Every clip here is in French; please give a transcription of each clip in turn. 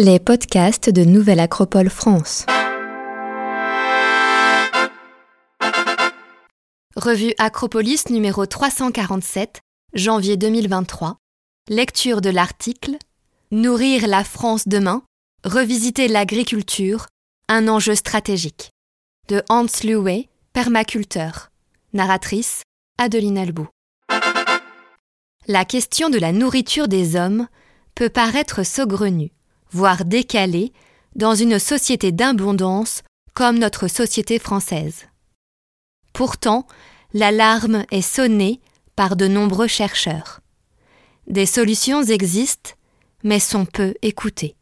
Les podcasts de Nouvelle Acropole France. Revue Acropolis numéro 347, janvier 2023. Lecture de l'article Nourrir la France demain, revisiter l'agriculture, un enjeu stratégique. De Hans Luwe, permaculteur. Narratrice Adeline Albou. La question de la nourriture des hommes peut paraître saugrenue voire décalée, dans une société d'abondance comme notre société française. Pourtant, l'alarme est sonnée par de nombreux chercheurs. Des solutions existent, mais sont peu écoutées.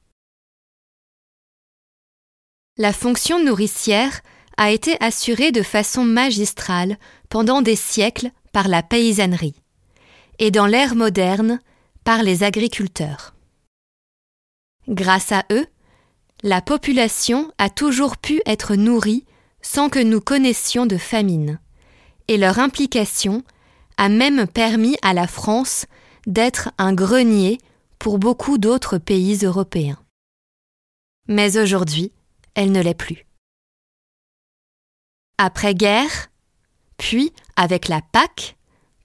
La fonction nourricière a été assurée de façon magistrale pendant des siècles par la paysannerie, et dans l'ère moderne par les agriculteurs. Grâce à eux, la population a toujours pu être nourrie sans que nous connaissions de famine, et leur implication a même permis à la France d'être un grenier pour beaucoup d'autres pays européens. Mais aujourd'hui, elle ne l'est plus. Après-guerre, puis avec la PAC,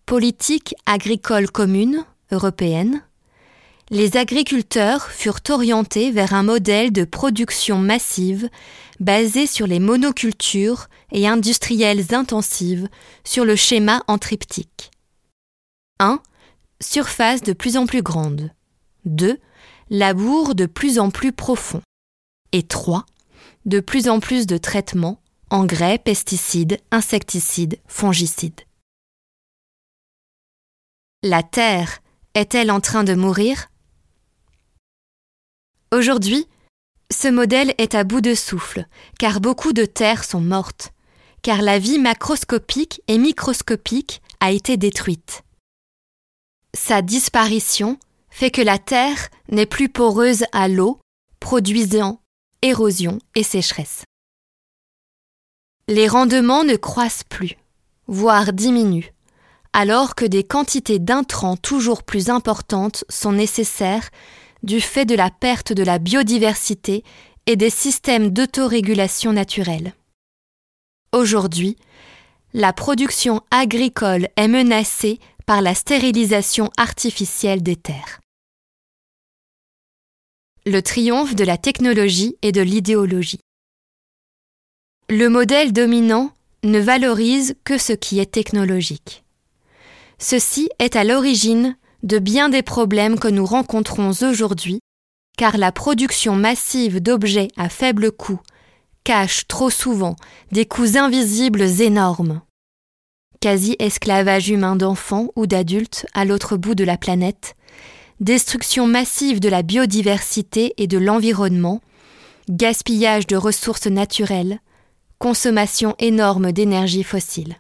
politique agricole commune européenne, les agriculteurs furent orientés vers un modèle de production massive basé sur les monocultures et industrielles intensives sur le schéma en triptyque. 1. Surface de plus en plus grande. 2. Labour de plus en plus profond. Et 3. De plus en plus de traitements, engrais, pesticides, insecticides, fongicides. La Terre est-elle en train de mourir? Aujourd'hui, ce modèle est à bout de souffle, car beaucoup de terres sont mortes, car la vie macroscopique et microscopique a été détruite. Sa disparition fait que la terre n'est plus poreuse à l'eau, produisant érosion et sécheresse. Les rendements ne croissent plus, voire diminuent, alors que des quantités d'intrants toujours plus importantes sont nécessaires du fait de la perte de la biodiversité et des systèmes d'autorégulation naturelle. Aujourd'hui, la production agricole est menacée par la stérilisation artificielle des terres. Le triomphe de la technologie et de l'idéologie. Le modèle dominant ne valorise que ce qui est technologique. Ceci est à l'origine de bien des problèmes que nous rencontrons aujourd'hui, car la production massive d'objets à faible coût cache trop souvent des coûts invisibles énormes. Quasi-esclavage humain d'enfants ou d'adultes à l'autre bout de la planète, destruction massive de la biodiversité et de l'environnement, gaspillage de ressources naturelles, consommation énorme d'énergie fossile.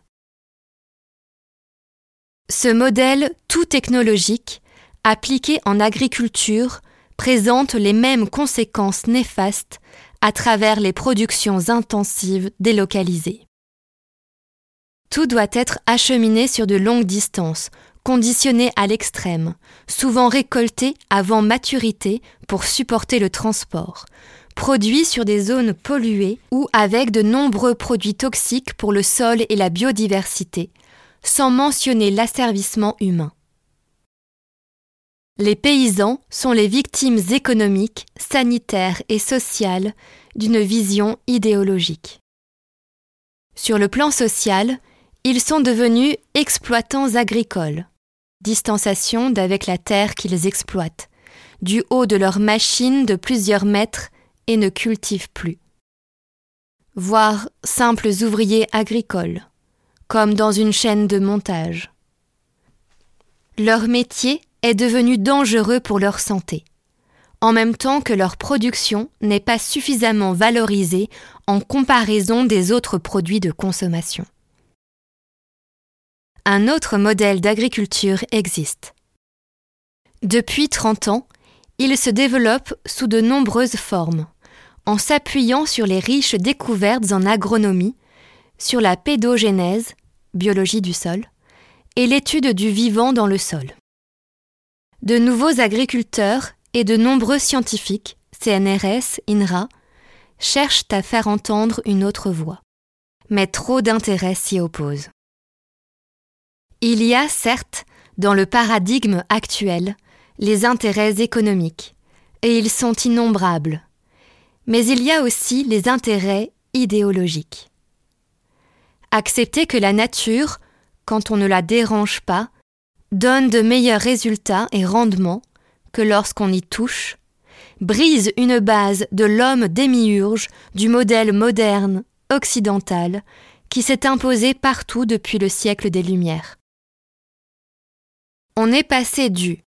Ce modèle tout technologique, appliqué en agriculture, présente les mêmes conséquences néfastes à travers les productions intensives délocalisées. Tout doit être acheminé sur de longues distances, conditionné à l'extrême, souvent récolté avant maturité pour supporter le transport, produit sur des zones polluées ou avec de nombreux produits toxiques pour le sol et la biodiversité, sans mentionner l'asservissement humain. Les paysans sont les victimes économiques, sanitaires et sociales d'une vision idéologique. Sur le plan social, ils sont devenus exploitants agricoles, distanciation d'avec la terre qu'ils exploitent, du haut de leurs machines de plusieurs mètres et ne cultivent plus. Voire simples ouvriers agricoles comme dans une chaîne de montage. Leur métier est devenu dangereux pour leur santé, en même temps que leur production n'est pas suffisamment valorisée en comparaison des autres produits de consommation. Un autre modèle d'agriculture existe. Depuis 30 ans, il se développe sous de nombreuses formes, en s'appuyant sur les riches découvertes en agronomie, sur la pédogénèse, biologie du sol, et l'étude du vivant dans le sol. De nouveaux agriculteurs et de nombreux scientifiques CNRS, INRA, cherchent à faire entendre une autre voix. Mais trop d'intérêts s'y opposent. Il y a, certes, dans le paradigme actuel, les intérêts économiques, et ils sont innombrables. Mais il y a aussi les intérêts idéologiques. Accepter que la nature, quand on ne la dérange pas, donne de meilleurs résultats et rendements que lorsqu'on y touche, brise une base de l'homme démiurge du modèle moderne, occidental, qui s'est imposé partout depuis le siècle des Lumières. On est passé du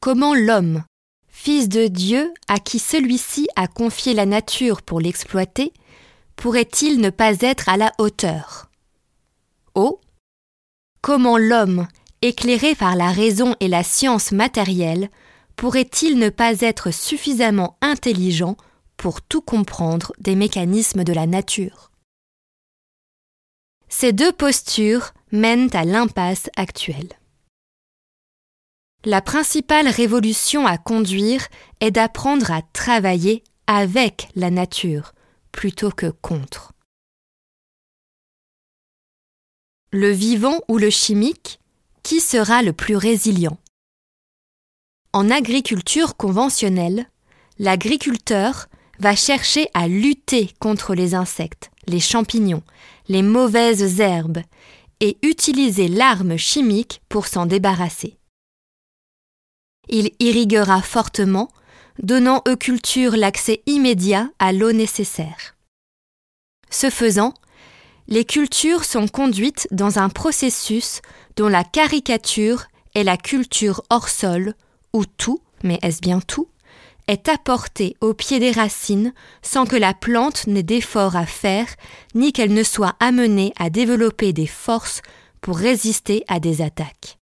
comment l'homme, fils de Dieu à qui celui-ci a confié la nature pour l'exploiter, pourrait-il ne pas être à la hauteur? Au comment l'homme, éclairé par la raison et la science matérielle, pourrait-il ne pas être suffisamment intelligent pour tout comprendre des mécanismes de la nature? Ces deux postures mènent à l'impasse actuelle. La principale révolution à conduire est d'apprendre à travailler avec la nature plutôt que contre. Le vivant ou le chimique, qui sera le plus résilient? En agriculture conventionnelle, l'agriculteur va chercher à lutter contre les insectes, les champignons, les mauvaises herbes et utiliser l'arme chimique pour s'en débarrasser. Il irriguera fortement, donnant aux cultures l'accès immédiat à l'eau nécessaire. Ce faisant, les cultures sont conduites dans un processus dont la caricature est la culture hors sol où tout, mais est-ce bien tout, est apporté au pied des racines sans que la plante n'ait d'efforts à faire, ni qu'elle ne soit amenée à développer des forces pour résister à des attaques.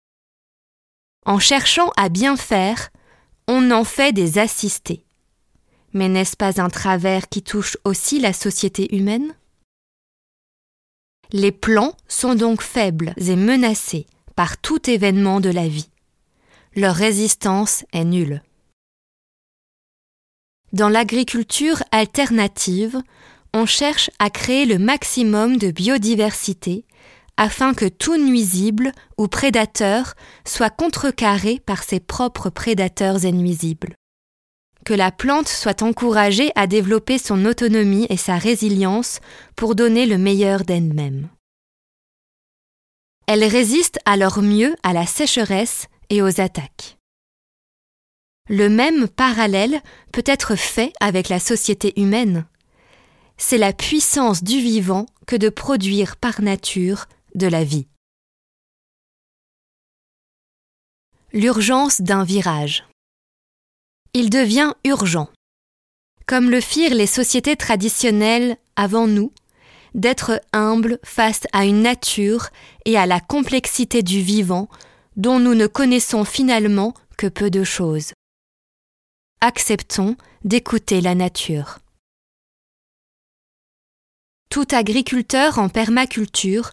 En cherchant à bien faire, on en fait des assistés. Mais n'est-ce pas un travers qui touche aussi la société humaine? Les plants sont donc faibles et menacés par tout événement de la vie leur résistance est nulle. Dans l'agriculture alternative, on cherche à créer le maximum de biodiversité afin que tout nuisible ou prédateur soit contrecarré par ses propres prédateurs et nuisibles. Que la plante soit encouragée à développer son autonomie et sa résilience pour donner le meilleur d'elle-même. Elle résiste alors mieux à la sécheresse et aux attaques. Le même parallèle peut être fait avec la société humaine. C'est la puissance du vivant que de produire par nature de la vie. L'urgence d'un virage. Il devient urgent, comme le firent les sociétés traditionnelles avant nous, d'être humbles face à une nature et à la complexité du vivant dont nous ne connaissons finalement que peu de choses. Acceptons d'écouter la nature. Tout agriculteur en permaculture,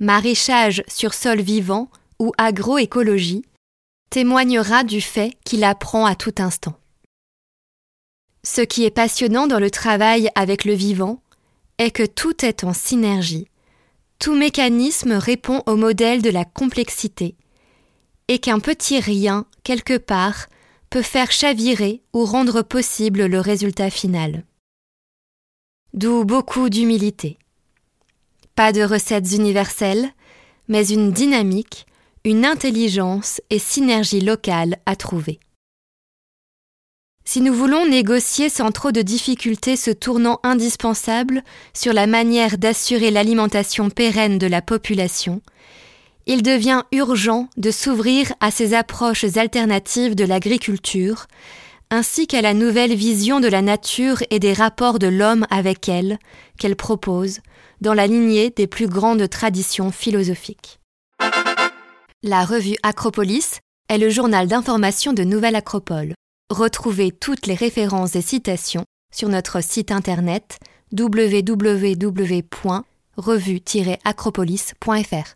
maraîchage sur sol vivant ou agroécologie témoignera du fait qu'il apprend à tout instant. Ce qui est passionnant dans le travail avec le vivant est que tout est en synergie. Tout mécanisme répond au modèle de la complexité, et qu'un petit rien, quelque part, peut faire chavirer ou rendre possible le résultat final. D'où beaucoup d'humilité. Pas de recettes universelles, mais une dynamique, une intelligence et synergie locale à trouver. Si nous voulons négocier sans trop de difficultés ce tournant indispensable sur la manière d'assurer l'alimentation pérenne de la population, il devient urgent de s'ouvrir à ces approches alternatives de l'agriculture, ainsi qu'à la nouvelle vision de la nature et des rapports de l'homme avec elle, qu'elle propose, dans la lignée des plus grandes traditions philosophiques. La revue Acropolis est le journal d'information de Nouvelle Acropole. Retrouvez toutes les références et citations sur notre site internet www.revue-acropolis.fr.